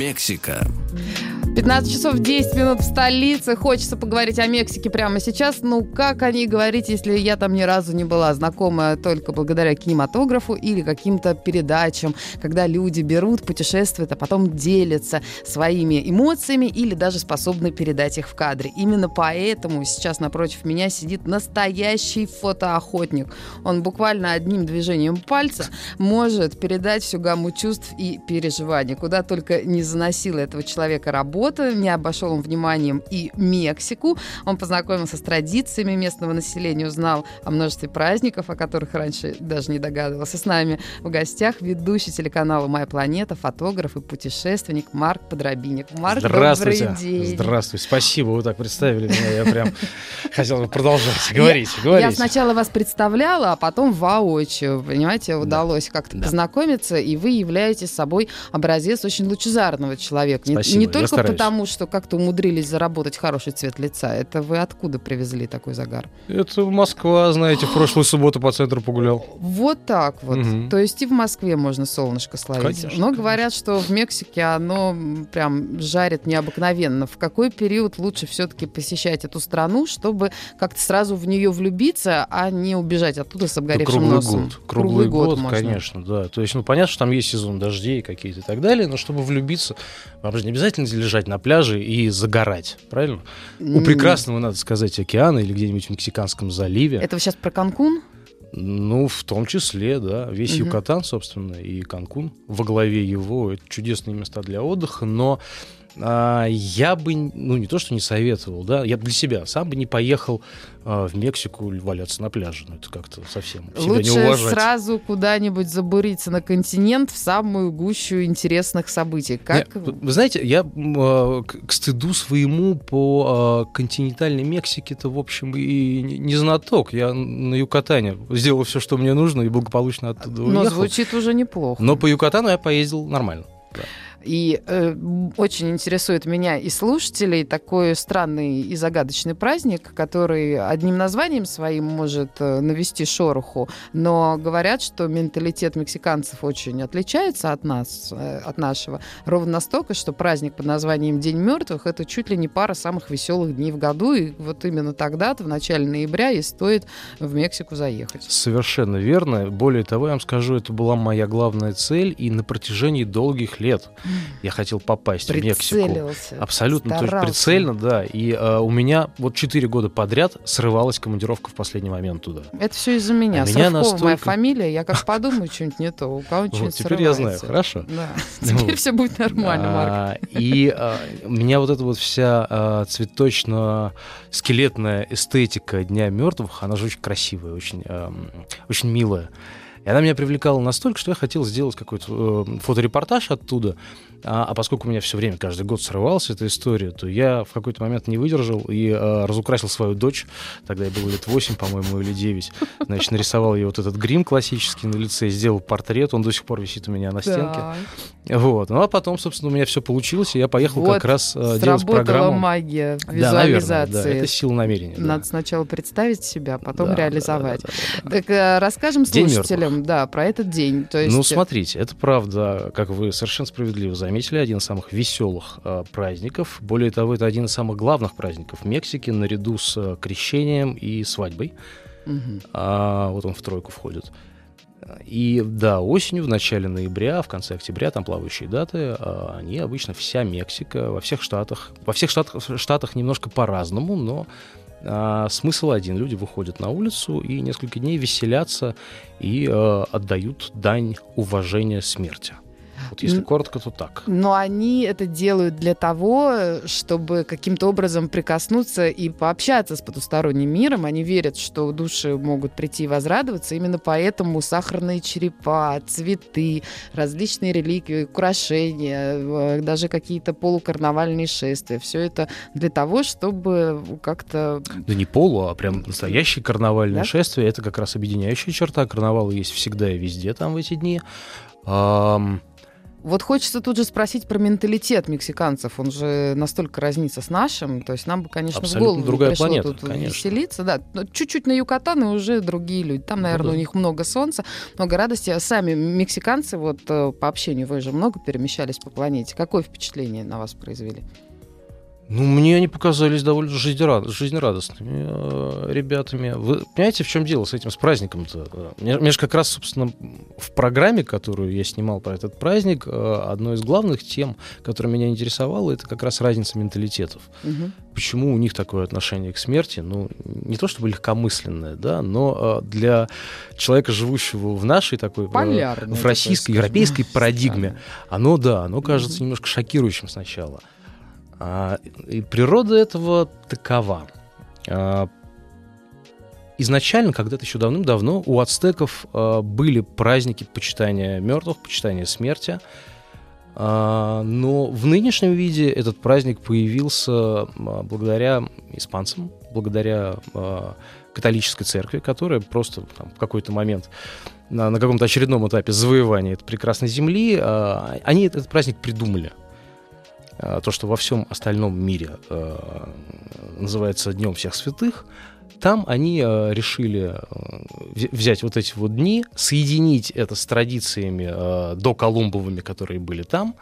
Мексика. 15 часов 10 минут в столице. Хочется поговорить о Мексике прямо сейчас. Ну, как о ней говорить, если я там ни разу не была знакома только благодаря кинематографу или каким-то передачам, когда люди берут, путешествуют, а потом делятся своими эмоциями или даже способны передать их в кадре. Именно поэтому сейчас напротив меня сидит настоящий фотоохотник. Он буквально одним движением пальца может передать всю гамму чувств и переживаний. Куда только не заносила этого человека работа, работы, не обошел он вниманием и Мексику. Он познакомился с традициями местного населения, узнал о множестве праздников, о которых раньше даже не догадывался. С нами в гостях ведущий телеканала «Моя планета», фотограф и путешественник Марк Подробинник. Марк, Здравствуйте. добрый день. Здравствуйте. Спасибо, вы так представили меня. Я прям хотел продолжать. Говорите, говорите. Я сначала вас представляла, а потом воочию, понимаете, удалось как-то познакомиться, и вы являетесь собой образец очень лучезарного человека. Спасибо. Не только потому, что как-то умудрились заработать хороший цвет лица. Это вы откуда привезли такой загар? Это Москва, знаете, в прошлую субботу по центру погулял. Вот так вот. Угу. То есть и в Москве можно солнышко словить. Конечно, Но конечно. говорят, что в Мексике оно прям жарит необыкновенно. В какой период лучше все-таки посещать эту страну, чтобы как-то сразу в нее влюбиться, а не убежать оттуда с обгоревшим да, круглый носом? Год. Круглый, круглый год, год конечно, да. То есть, ну, понятно, что там есть сезон дождей какие-то и так далее, но чтобы влюбиться, вам же не обязательно лежать лежать на пляже и загорать, правильно? Mm. У прекрасного, надо сказать, океана или где-нибудь в Мексиканском заливе. Это вы сейчас про Канкун? Ну, в том числе, да. Весь угу. Юкатан, собственно, и Канкун во главе его. Это чудесные места для отдыха, но а, я бы, ну, не то, что не советовал, да, я для себя сам бы не поехал а, в Мексику валяться на пляже. Ну, это как-то совсем себя Лучше не уважать. сразу куда-нибудь забуриться на континент в самую гущу интересных событий. Как... Нет, вы знаете, я э, к стыду своему по континентальной Мексике-то, в общем, и не знаток. Я на Юкатане сделал все, что мне нужно, и благополучно оттуда Но уехал. звучит уже неплохо. Но по Юкатану я поездил нормально. Да. И э, очень интересует меня и слушателей такой странный и загадочный праздник, который одним названием своим может э, навести шороху, но говорят, что менталитет мексиканцев очень отличается от нас, э, от нашего, ровно настолько, что праздник под названием День мертвых это чуть ли не пара самых веселых дней в году, и вот именно тогда-то, в начале ноября, и стоит в Мексику заехать. Совершенно верно. Более того, я вам скажу, это была моя главная цель, и на протяжении долгих лет я хотел попасть в Мексику. Абсолютно, старался. то есть прицельно, да. И э, у меня вот 4 года подряд срывалась командировка в последний момент туда. Это все из-за меня. А меня настолько... моя фамилия, я как подумаю что-нибудь не то, у кого нибудь вот, Теперь я знаю, хорошо. Да. Теперь все будет нормально, Марк. А, и а, меня вот эта вот вся а, цветочно-скелетная эстетика Дня мертвых, она же очень красивая, очень, очень милая. И она меня привлекала настолько, что я хотел сделать какой-то э, фоторепортаж оттуда. А, а поскольку у меня все время, каждый год срывалась эта история, то я в какой-то момент не выдержал и э, разукрасил свою дочь. Тогда я был лет 8, по-моему, или 9. Значит, нарисовал ей вот этот грим классический на лице, сделал портрет. Он до сих пор висит у меня на стенке. Вот. Ну а потом, собственно, у меня все получилось, и я поехал вот как раз э, делать программу. магия визуализации. Да, наверное, да, это сила намерения. Надо да. сначала представить себя, потом да, реализовать. Да, да, да, да, да. Так э, расскажем слушателям да, про этот день. То есть... Ну, смотрите, это правда, как вы совершенно справедливо заметили, один из самых веселых э, праздников. Более того, это один из самых главных праздников в Мексике, наряду с э, крещением и свадьбой. Угу. А, вот он в тройку входит. И да, осенью, в начале ноября, в конце октября, там плавающие даты, а, они обычно вся Мексика, во всех штатах, во всех штатах, штатах немножко по-разному, но а, смысл один. Люди выходят на улицу и несколько дней веселятся и а, отдают дань уважения смерти. Вот если коротко, то так. Но они это делают для того, чтобы каким-то образом прикоснуться и пообщаться с потусторонним миром. Они верят, что души могут прийти и возрадоваться. Именно поэтому сахарные черепа, цветы, различные реликвии, украшения, э, даже какие-то полукарнавальные шествия. Все это для того, чтобы как-то... Да не полу, а прям настоящее карнавальное Да? шествие. Это как раз объединяющая черта. Карнавал есть всегда и везде там в эти дни. Ам, Вот хочется тут же спросить про менталитет мексиканцев. Он же настолько разнится с нашим. То есть нам бы, конечно, Абсолютно в голову не другая пришло планета, тут конечно. веселиться. Да, Но чуть-чуть на Юкатан и уже другие люди. Там, Ну наверное, да. у них много солнца, много радости. А сами мексиканцы, вот э, по общению вы же много перемещались по планете. Какое впечатление на вас произвели? Ну, мне они показались довольно жизнерад- жизнерадостными э, ребятами. Вы понимаете, в чем дело с этим, с праздником-то? Мне, мне же как раз, собственно, в программе, которую я снимал про этот праздник, э, одной из главных тем, которая меня интересовала, это как раз разница менталитетов. Мгм. Почему у них такое отношение к смерти? Ну, не то чтобы легкомысленное, да, но э, для человека, живущего в нашей такой... Полярное в российской, такое, европейской парадигме, оно, да, оно кажется Мгм. немножко шокирующим сначала. А, и природа этого такова. А, изначально, когда-то еще давным-давно, у ацтеков а, были праздники почитания мертвых, почитания смерти. Но в нынешнем виде этот праздник появился благодаря испанцам, благодаря католической церкви, которая просто там, в какой-то момент на, на каком-то очередном этапе завоевания этой прекрасной земли, они этот праздник придумали. А, То, что во всем остальном мире а, называется Днем всех святых, там они а, решили вз- взять вот эти вот дни, соединить это с традициями доколумбовыми, которые были там.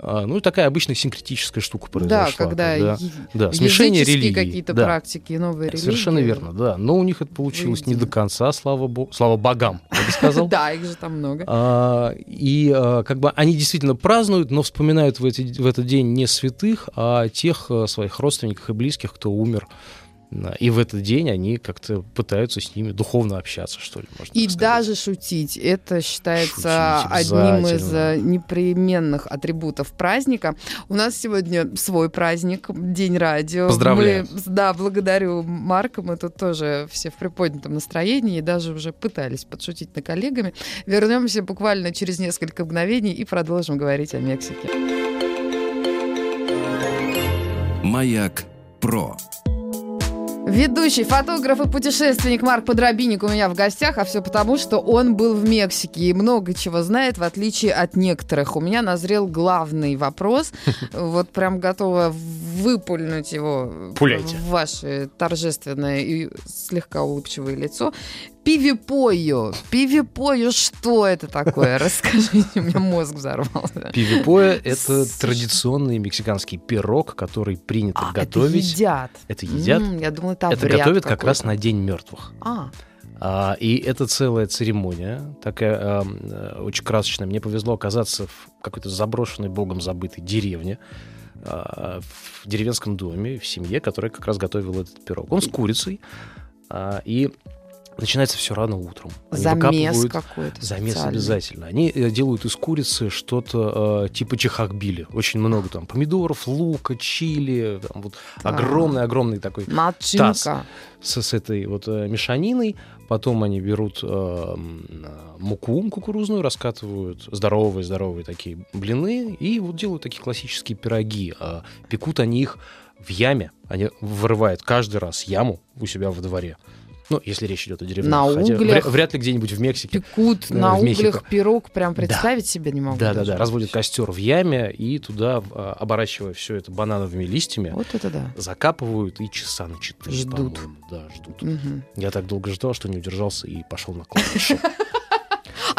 А, Ну такая обычная синкретическая штука произошла. Да, когда когда- е- да, смешение религий. какие-то да. практики, новые религии. Совершенно верно, да. Но у них это получилось не до конца, слава богу, слава богам, я бы сказал. Да, их же там много. А, И а, как бы они действительно празднуют, но вспоминают в, эти, в этот день не святых, а тех а, своих родственников и близких, кто умер. И в этот день они как-то пытаются с ними духовно общаться, что ли, можно И даже шутить. Это считается Шутить одним из э, непременных атрибутов праздника. У нас сегодня свой праздник, День радио. Поздравляю. Мы, да, благодарю Марка. Мы тут тоже все в приподнятом настроении и даже уже пытались подшутить над коллегами. Вернемся буквально через несколько мгновений и продолжим говорить о Мексике. Маяк Про. Ведущий, фотограф и путешественник Марк Подробинник у меня в гостях, а все потому, что он был в Мексике и много чего знает, в отличие от некоторых. У меня назрел главный вопрос, вот прям готова выпульнуть его Пуляйте. в ваше торжественное и слегка улыбчивое лицо. Пивипою. Пивипою, что это такое? Расскажите, у меня мозг взорвался. Пивипоя — это традиционный мексиканский пирог, который принято А, это готовить. едят. Это едят. Я думала, это Это готовят как раз на День мертвых. А, А, и это целая церемония, такая э, очень красочная. Мне повезло оказаться в какой-то заброшенной, богом забытой деревне, а, в деревенском доме, в семье, которая как раз готовила этот пирог. Он с курицей, а, и начинается все рано утром. Они замес какой-то. Замес обязательно. Они э, делают из курицы что-то э, типа чехахбили. Очень много там помидоров, лука, чили. Там вот огромный-огромный такой Начинка. с, с этой вот э, мешаниной. Потом они берут э, э, муку кукурузную, раскатывают здоровые-здоровые такие блины и вот делают такие классические пироги. А пекут они их в яме. Они вырывают каждый раз яму у себя во дворе. Ну, если речь идет о деревне. На Хотя углях. вря- вряд ли где-нибудь в Мексике. Пекут э, на в Мехико. углях пирог, прям представить себе не могу. Да, да, даже. да. Разводят костер в яме и туда, а, оборачивая все это банановыми листьями, Вот это да. закапывают и часа на четыре, Ждут. Да, ждут. Мгм. Я так долго ждал, что не удержался и пошел на кладбище.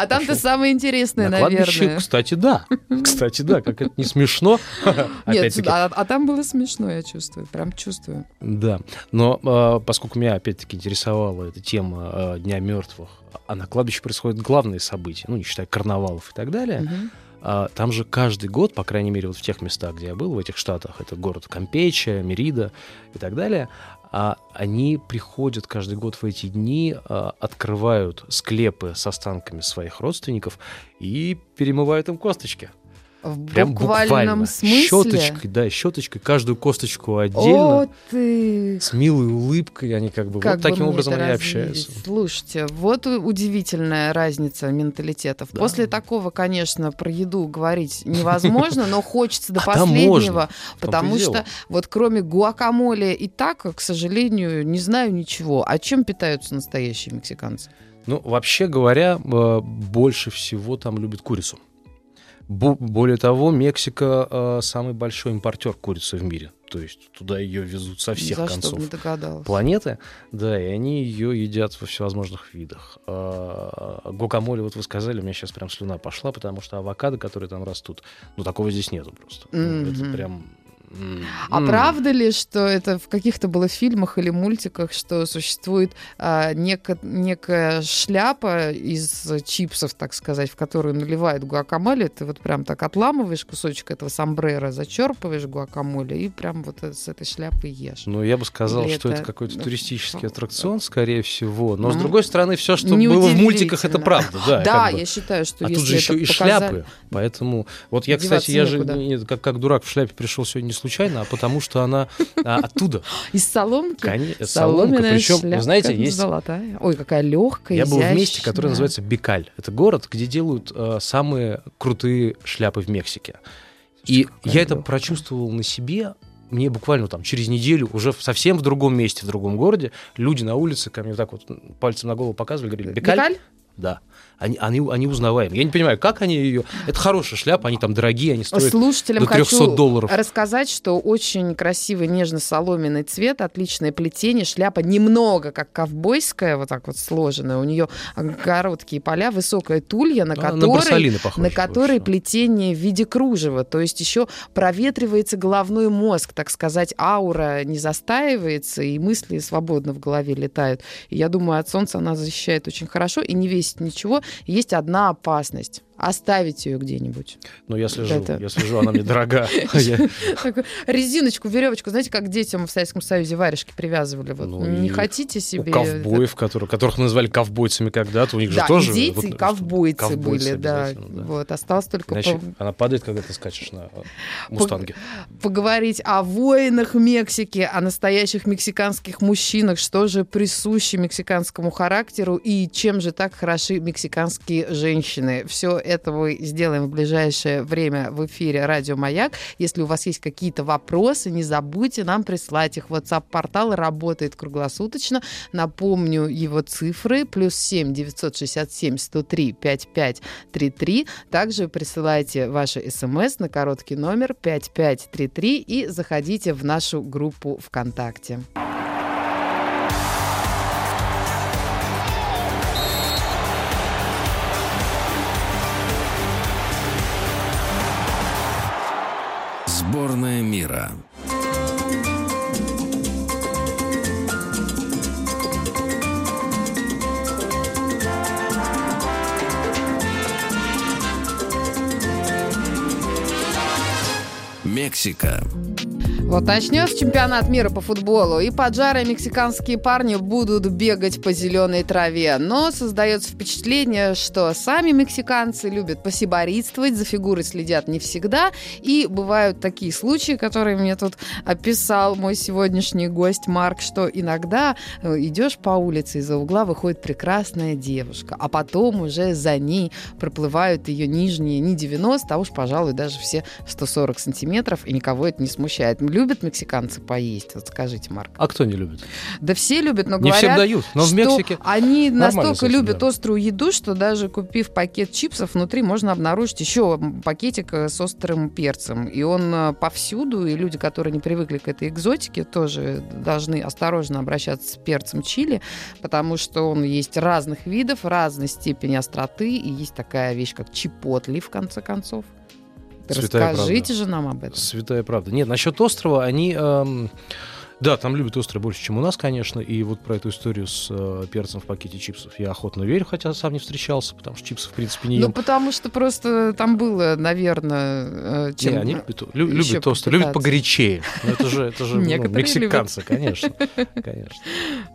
А там-то Пошел. самое интересное, На кладбище, наверное. кстати, да. Кстати, да, как это не смешно. Нет, а, а там было смешно, я чувствую. Прям чувствую. Да. Но а, поскольку меня опять-таки интересовала эта тема а, Дня мертвых, а на кладбище происходят главные события, ну, не считая карнавалов и так далее. А, Там же каждый год, по крайней мере, вот в тех местах, где я был, в этих штатах, это город Кампече, Мерида и так далее, а они приходят каждый год в эти дни, а, открывают склепы с останками своих родственников и перемывают им косточки. В Прям буквальном буквально. смысле? Щеточкой, да, щеточкой, каждую косточку отдельно. О, ты! С милой улыбкой они как бы Как вот бы таким образом они развеять. общаются. Слушайте, вот удивительная разница менталитетов. Да. После такого, конечно, про еду говорить невозможно, но хочется до А последнего, и потому что вот кроме гуакамоле и тако, к сожалению, не знаю ничего. А чем питаются настоящие мексиканцы? Ну, вообще говоря, э, больше всего там любят курицу. Бо- Более того, Мексика э, самый большой импортер курицы в мире. То есть туда ее везут со всех За концов не догадалась. планеты, да, и они ее едят во всевозможных видах. А, Гуакамоле, вот вы сказали, у меня сейчас прям слюна пошла, потому что авокадо, которые там растут, ну такого здесь нету просто. Ну, Это прям... А м. правда ли, что это в каких-то было фильмах или мультиках, что существует а, неко- некая шляпа из чипсов, так сказать, в которую наливают гуакамоле? Ты вот прям так отламываешь кусочек этого сомбрера, зачерпываешь гуакамоле и прям вот с этой шляпой ешь. Ну, я бы сказал, Или что это это- какой-то туристический аттракцион, скорее всего. Но, с Мгм. другой стороны, все, что было в мультиках, это правда. Да, Да, как бы. я считаю, что А тут же еще и показали- шляпы. Поэтому... Вот я, кстати, я же некуда. как, как дурак в шляпе пришел сегодня случайно, а потому что она а, оттуда. Из соломки? Конечно, соломка. Причем, вы знаете, есть золотая. Ой, какая легкая, Я был в месте, изящная. которое называется Бикаль. Это город, где делают э, самые крутые шляпы в Мексике. И какая я это лёгкая. прочувствовал на себе. Мне буквально там через неделю, уже совсем в другом месте, в другом городе, люди на улице ко мне вот так вот пальцем на голову показывали, говорили, Бикаль? Бикаль? Да. Они, они, они узнаваемы. Я не понимаю, как они ее... Это хорошая шляпа, они там дорогие, они стоят Слушателям до 300 хочу долларов. рассказать, что очень красивый нежно-соломенный цвет, отличное плетение, шляпа немного как ковбойская, вот так вот сложенная. У нее короткие поля, высокая тулья, на на которой Барсалины похожа на которой плетение в виде кружева. То есть еще проветривается головной мозг, так сказать, аура не застаивается, и мысли свободно в голове летают. И я думаю, от солнца она защищает очень хорошо и не весит ничего. Есть одна опасность. Оставить ее где-нибудь. Ну, я слежу, Это- я слежу, она мне дорога. Резиночку, веревочку. Знаете, как детям в Советском Союзе варежки привязывали? Вот. Ну, не хотите У себе... ковбоев, которых мы назвали ковбойцами когда-то, у них Да, же тоже... индейцы вот, и что- ковбойцы, были, да. да. Вот, осталось только она падает, когда ты скачешь на э, мустанге. поговорить о воинах Мексики, о настоящих мексиканских мужчинах, что же присуще мексиканскому характеру и чем же так хороши мексиканские женщины. Все это мы сделаем в ближайшее время в эфире «Радио Маяк». Если у вас есть какие-то вопросы, не забудьте нам прислать их. WhatsApp-портал работает круглосуточно. Напомню его цифры. Плюс 7 967 103 5533. Также присылайте ваши смс на короткий номер 5533 и заходите в нашу группу ВКонтакте. Вот начнется чемпионат мира по футболу, и поджарые мексиканские парни будут бегать по зеленой траве. Но создается впечатление, что сами мексиканцы любят посиборитствовать, за фигурой следят не всегда. И бывают такие случаи, которые мне тут описал мой сегодняшний гость Марк, что иногда э, идешь по улице, из-за угла выходит прекрасная девушка, а потом уже за ней проплывают ее нижние не 90, а уж, пожалуй, даже все 140 сантиметров, и никого это не смущает. Любят мексиканцы поесть? Вот скажите, Марк. А кто не любит? Да все любят, но Не говорят, всем дают, но в Мексике... они настолько любят да. острую еду, что даже купив пакет чипсов, внутри можно обнаружить еще пакетик э, с острым перцем. И он э, повсюду, и люди, которые не привыкли к этой экзотике, тоже должны осторожно обращаться с перцем чили, потому что он есть разных видов, разной степени остроты, и есть такая вещь, как чипотли, в конце концов. Святая Расскажите правда. же нам об этом. Святая правда. Нет, насчет острова, они... эм, Да, там любят острое больше, чем у нас, конечно. И вот про эту историю с э, перцем в пакете чипсов я охотно верю, хотя сам не встречался, потому что чипсы, в принципе, не ем. Ну, потому что просто там было, наверное, э, чем... Не, они любят, лю- любят острое, любят погорячее. Ну, это же, это же ну, мексиканцы, конечно. конечно.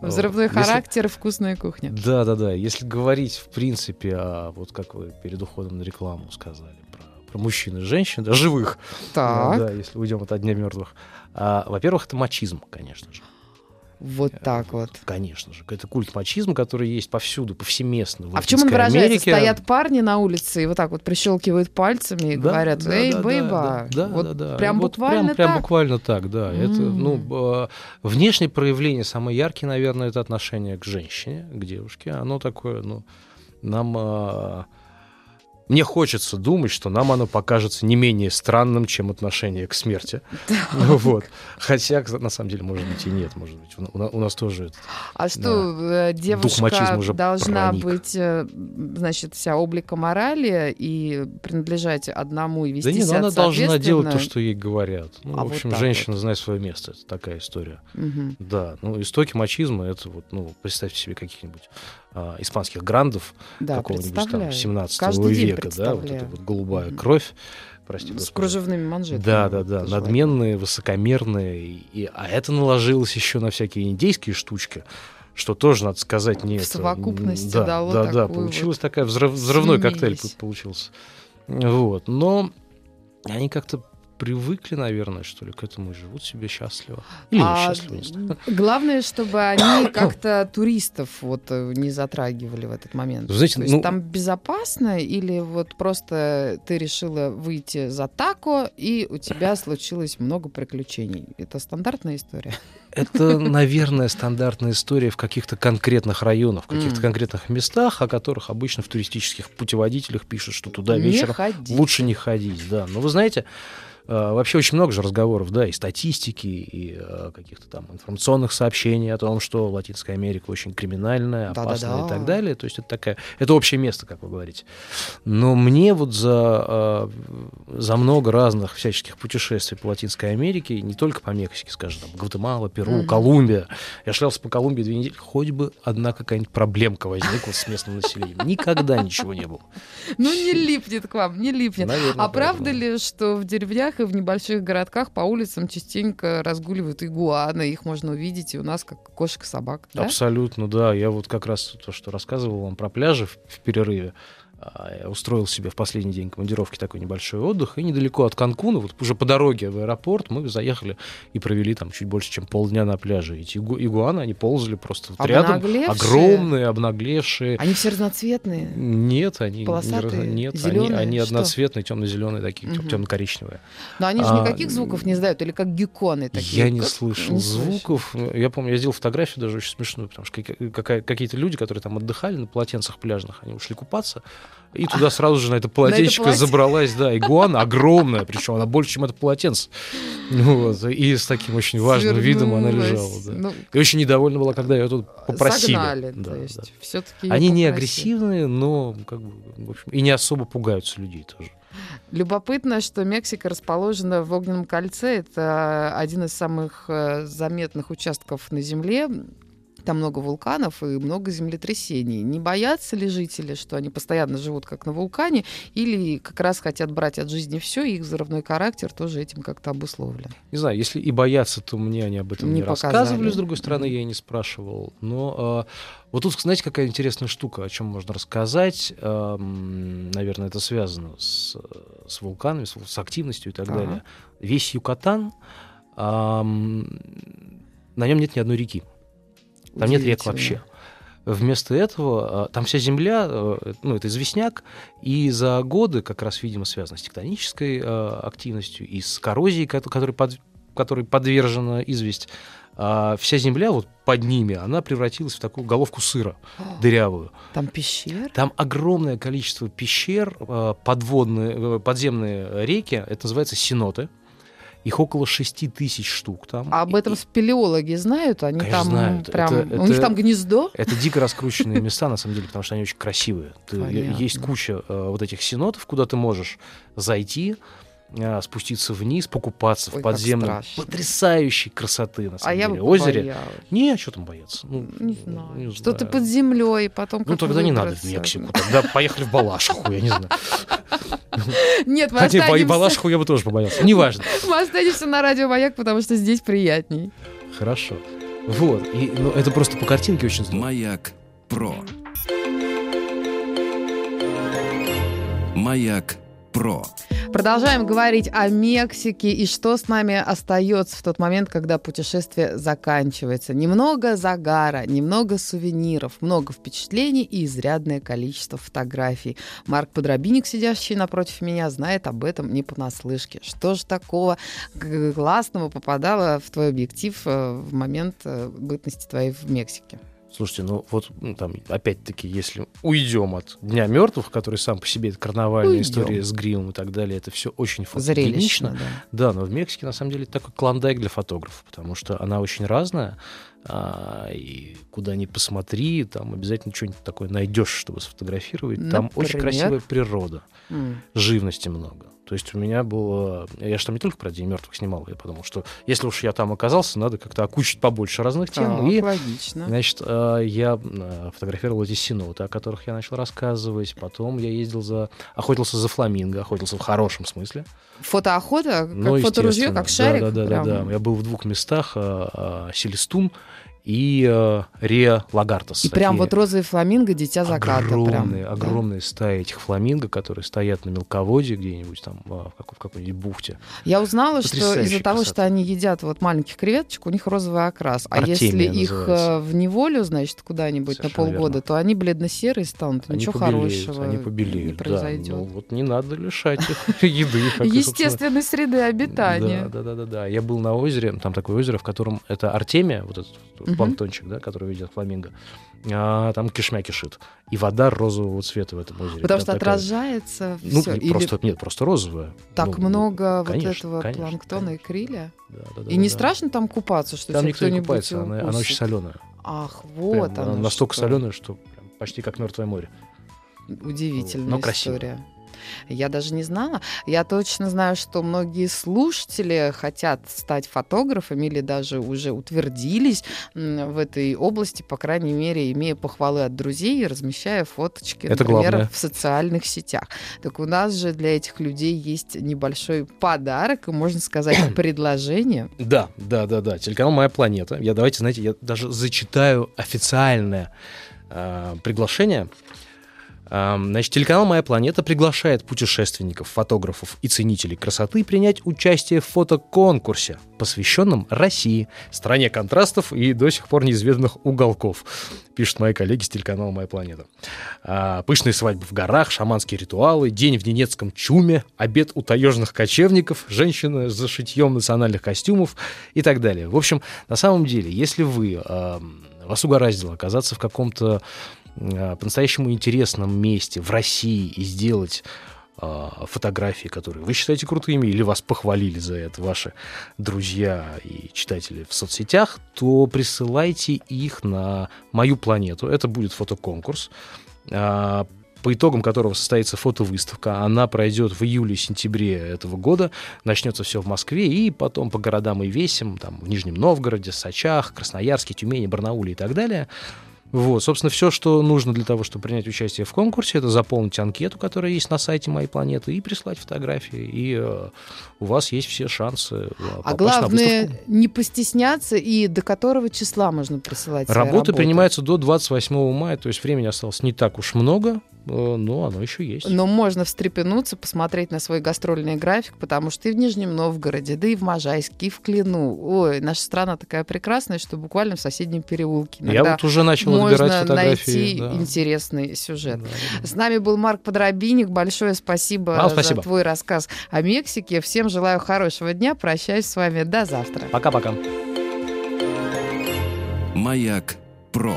Взрывной характер, вкусная кухня. Да, да, да. Если говорить, в принципе, о, вот как вы перед уходом на рекламу сказали, про, мужчин и женщин, да, живых, Так, да, если уйдем от Дня мертвых. А, во-первых, это мачизм, конечно же. вот так вот. Конечно же. Это культ мачизма, который есть повсюду, повсеместно. А в чем он выражается? Америке. Стоят парни на улице и вот так вот прищелкивают пальцами и Да, говорят, да, эй, да, бейба. да, да, вот да, да. прям Вот буквально прям, прям так? буквально так, да. Это, М. ну, э, внешнее проявление, самое яркое, наверное, это отношение к женщине, к девушке. Оно такое, ну, нам... мне хочется думать, что нам оно покажется не менее странным, чем отношение к смерти. Ну Вот. Хотя, на самом деле, может быть, и нет. Может быть, у, у нас тоже А что, э, девушка мачизма уже должна проник. быть, э, значит, вся облика морали и принадлежать одному и вести Да нет, ну себя она должна делать то, что ей говорят. Ну, А в вот общем, так женщина знает свое место. Это такая история. Мгм. Да, ну истоки мачизма это вот, ну, представьте себе каких-нибудь а, испанских грандов Да, какого-нибудь там представляю. 17 Каждый день века, да, вот эта вот голубая кровь, прости С господи. кружевными манжетами. Да, да, да, надменные, высокомерные, и, а это наложилось еще на всякие индейские штучки, что тоже, надо сказать, не В совокупности да, дало да, да, такую получилась такая взрыв- взрывной коктейль получился. Вот, но они как-то привыкли, наверное, что ли, к этому и живут себе счастливо. Или А, несчастливо, не знаю. Главное, чтобы они как-то туристов вот э, не затрагивали в этот момент. Вы знаете, То есть ну- там безопасно или вот просто ты решила выйти за тако и у тебя случилось много приключений? Это стандартная история? Это, наверное, стандартная история в каких-то конкретных районах, в каких-то М. конкретных местах, о которых обычно в туристических путеводителях пишут, что туда Не вечером ходи. лучше не ходить. Да. Но вы знаете, вообще очень много же разговоров, да, и статистики, и э, каких-то там информационных сообщений о том, что Латинская Америка очень криминальная, Да-да-да. опасная и так далее. То есть это такая, это общее место, как вы говорите. Но мне вот за, э, за много разных всяческих путешествий по Латинской Америке, не только по Мексике, скажем, там, Гватемала, Перу, Мгм. Колумбия, я шлялся по Колумбии две недели, хоть бы одна какая-нибудь проблемка возникла с местным населением. Никогда ничего не было. Ну не липнет к вам, не липнет. Наверное, А правда ли, что в деревнях и в небольших городках по улицам частенько разгуливают игуаны, их можно увидеть и у нас как кошек и собак, да? Абсолютно, да. Я вот как раз то, что рассказывал вам про пляжи в, в перерыве, устроил себе в последний день командировки такой небольшой отдых, и недалеко от Канкуна, вот уже по дороге в аэропорт, мы заехали и провели там чуть больше, чем полдня на пляже. Эти игу- игуаны, они ползали просто вот рядом, огромные, обнаглевшие. Они все разноцветные. Нет, они не Полосатые, раз- нет, они, зелёные, они что? одноцветные, темно-зеленые такие, Мгм. темно-коричневые. Но они же А, никаких звуков не издают, или как гекконы такие. Я не Как- слышал не звуков. Я помню, я сделал фотографию даже очень смешную, потому что какие-то люди, которые там отдыхали на полотенцах пляжных, они ушли купаться, и туда сразу же на это полотенчико полотен- забралась, да, игуана огромная, причем она больше, чем это полотенце. Вот, и с таким очень важным видом она лежала. Да. Ну, И очень недовольна была, когда ее тут попросили. Согнали, Да, то да. есть все-таки Они не агрессивные, но как бы, в общем, и не особо пугаются людей тоже. Любопытно, что Мексика расположена в огненном кольце. Это один из самых э, заметных участков на Земле. Там много вулканов и много землетрясений. Не боятся ли жители, что они постоянно живут как на вулкане, или как раз хотят брать от жизни все, и их взрывной характер тоже этим как-то обусловлен? Не знаю, если и боятся, то мне они об этом Не не, показали. рассказывали. С другой стороны, я и не спрашивал. Но э, вот тут, знаете, какая интересная штука, о чем можно рассказать. Эм, наверное, это связано с, с вулканами, с, с активностью и так Ага. далее. Весь Юкатан, эм, на нем нет ни одной реки. Там нет рек вообще. Вместо этого э, там вся земля, э, ну, это известняк, и за годы, как раз, видимо, связано с тектонической э, активностью и с коррозией, ко- которой, под- которой подвержена известь, а вся земля вот под ними, она превратилась в такую головку сыра дырявую. Там пещеры? Там огромное количество пещер, подводные, э, подземные реки, это называется синоты. Их около 6 тысяч штук там. А об этом И- спелеологи знают? Они Конечно, там знают. прям... Это- У них это- там гнездо? Это дико раскрученные места, на самом деле, потому что они очень красивые. Ты- есть куча э, вот этих синотов, куда ты можешь зайти, а, спуститься вниз, покупаться Ой, в подземном потрясающей красоты, на А самом я бы деле, озере. побоялась. Не, а что там бояться? Ну, Не знаю. не Что ты знаю. под землей, потом Ну, тогда не надо в? Мексику. Тогда поехали в Балашиху, я не знаю. Нет, мы Хотя и останемся, Балашиху я бы тоже побоялся. Неважно. мы останемся на радио Маяк, потому что здесь приятней. Хорошо. Вот. И, ну, это просто по картинке очень здорово. Маяк Про. Маяк Про. Продолжаем говорить о Мексике и что с нами остается в тот момент, когда путешествие заканчивается. Немного загара, немного сувениров, много впечатлений и изрядное количество фотографий. Марк Подробинник, сидящий напротив меня, знает об этом не понаслышке. Что же такого классного попадало в твой объектив э, в момент э, бытности твоей в Мексике? Слушайте, ну вот ну, там, опять-таки, если уйдем от Дня мертвых, который сам по себе это карнавальная Уйдем. история с гримом и так далее, это все очень фотогенично. да. Да, но в Мексике на самом деле такой клондайк для фотографов, потому что она очень разная, а, и куда ни посмотри, там обязательно что-нибудь такое найдешь, чтобы сфотографировать. Там очень Например? красивая природа, М. живности много. То есть у меня было... Я же там не только про День мертвых снимал, я подумал, что если уж я там оказался, надо как-то окучить побольше разных тем. Так, и логично. Значит, э, я э, фотографировал эти синоты, о которых я начал рассказывать. Потом я ездил за... Охотился за фламинго, охотился в хорошем смысле. Фотоохота, как Ну, фоторужье, как шарик. Да, да, да, прям. да, да. Я был в двух местах. э, Селестун и э, Риа Лагартас. И прям вот розовый фламинго, дитя заката. огромные, прям, огромные стаи этих фламинго, которые стоят на мелководье где-нибудь там э, в, какой- в какой-нибудь бухте. да. Я узнала, что из-за того, что они едят вот маленьких креветочек, у них розовый окрас. А Артемия если их называется. э, в неволю, значит, куда-нибудь на Совершенно полгода, верно. то они бледно-серые станут. Они Ничего побелеют, хорошего они не побелеют, да. произойдет. Ну вот не надо лишать их еды. Естественной среды обитания. Да, да, да, да, да. Я был на озере, там такое озеро, в котором это Артемия, вот этот. Планктончик, да, который ведет фламинго. А, там кишмя кишит. И вода розового цвета в этом озере. Потому что Прям такая- отражается Ну, все. Или просто, нет, просто розовая. так Ну, много вот конечно, этого конечно, планктона и конечно. криля. Да, да, да, И не да. страшно там купаться, что Там никто не купается, она, она очень соленая. Ах, Прям вот она она настолько что. соленая, что прям почти как мертвое море. Удивительная Но красиво. Я даже не знала. Я точно знаю, что многие слушатели хотят стать фотографами или даже уже утвердились в этой области, по крайней мере, имея похвалы от друзей и размещая фоточки, Это например, главное. в социальных сетях. Так у нас же для этих людей есть небольшой подарок и, можно сказать, предложение. Да, да, да, да. Телеканал Моя планета. Я давайте, знаете, я даже зачитаю официальное э, приглашение. Значит, телеканал «Моя планета» приглашает путешественников, фотографов и ценителей красоты принять участие в фотоконкурсе, посвященном России, стране контрастов и до сих пор неизведанных уголков, пишут мои коллеги с телеканала «Моя планета». А, Пышные свадьбы в горах, шаманские ритуалы, день в ненецком чуме, обед у таежных кочевников, женщины за шитьем национальных костюмов и так далее. В общем, на самом деле, если вы, вас угораздило оказаться в каком-то по-настоящему интересном месте в России и сделать э, фотографии, которые вы считаете крутыми, или вас похвалили за это ваши друзья и читатели в соцсетях, то присылайте их на мою планету. Это будет фотоконкурс, э, по итогам которого состоится фотовыставка. Она пройдет в июле-сентябре этого года. Начнется все в Москве и потом по городам и весям, там, в Нижнем Новгороде, Сочах, Красноярске, Тюмени, Барнауле и так далее. Вот, собственно, все, что нужно для того, чтобы принять участие в конкурсе, это заполнить анкету, которая есть на сайте моей планеты, и прислать фотографии. И э, у вас есть все шансы э, А главное, не постесняться и до которого числа можно присылать Работы работы. принимаются до 28 мая, то есть времени осталось не так уж много, э, но оно еще есть. Но можно встрепенуться, посмотреть на свой гастрольный график, потому что и в Нижнем Новгороде, да и в Можайске, и в Клину. Ой, наша страна такая прекрасная, что буквально в соседнем переулке. Я вот уже начал можно отбирать фотографии. найти да. интересный сюжет. Да. С нами был Марк Подробинник. Большое спасибо, Вам спасибо. за твой рассказ о Мексике. Всем желаю хорошего дня. Прощаюсь с вами. До завтра. Пока-пока. Маяк Про.